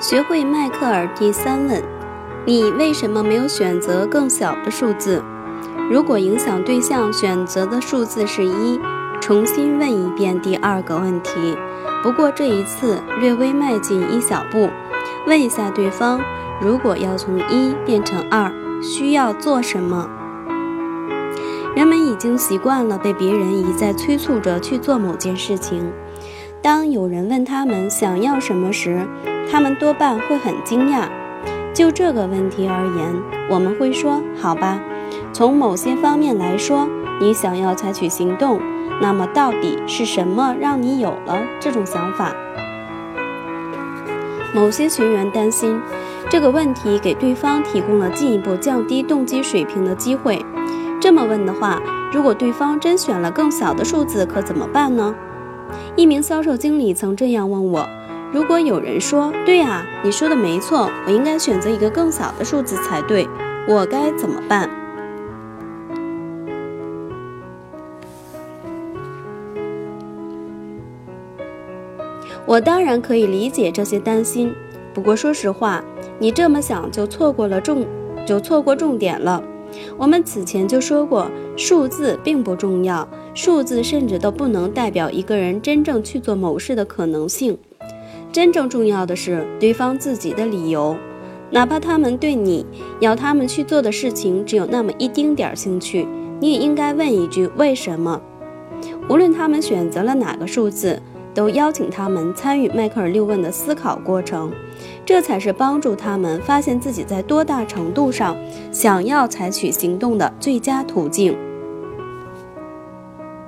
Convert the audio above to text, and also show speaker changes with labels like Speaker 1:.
Speaker 1: 学会迈克尔第三问：你为什么没有选择更小的数字？如果影响对象选择的数字是一，重新问一遍第二个问题。不过这一次略微迈进一小步，问一下对方：如果要从一变成二，需要做什么？人们已经习惯了被别人一再催促着去做某件事情。当有人问他们想要什么时，他们多半会很惊讶。就这个问题而言，我们会说：“好吧，从某些方面来说，你想要采取行动。那么，到底是什么让你有了这种想法？”某些学员担心这个问题给对方提供了进一步降低动机水平的机会。这么问的话，如果对方真选了更小的数字，可怎么办呢？一名销售经理曾这样问我：“如果有人说，对啊，你说的没错，我应该选择一个更小的数字才对，我该怎么办？”我当然可以理解这些担心，不过说实话，你这么想就错过了重，就错过重点了。我们此前就说过，数字并不重要，数字甚至都不能代表一个人真正去做某事的可能性。真正重要的是对方自己的理由，哪怕他们对你要他们去做的事情只有那么一丁点儿兴趣，你也应该问一句为什么。无论他们选择了哪个数字。都邀请他们参与迈克尔六问的思考过程，这才是帮助他们发现自己在多大程度上想要采取行动的最佳途径。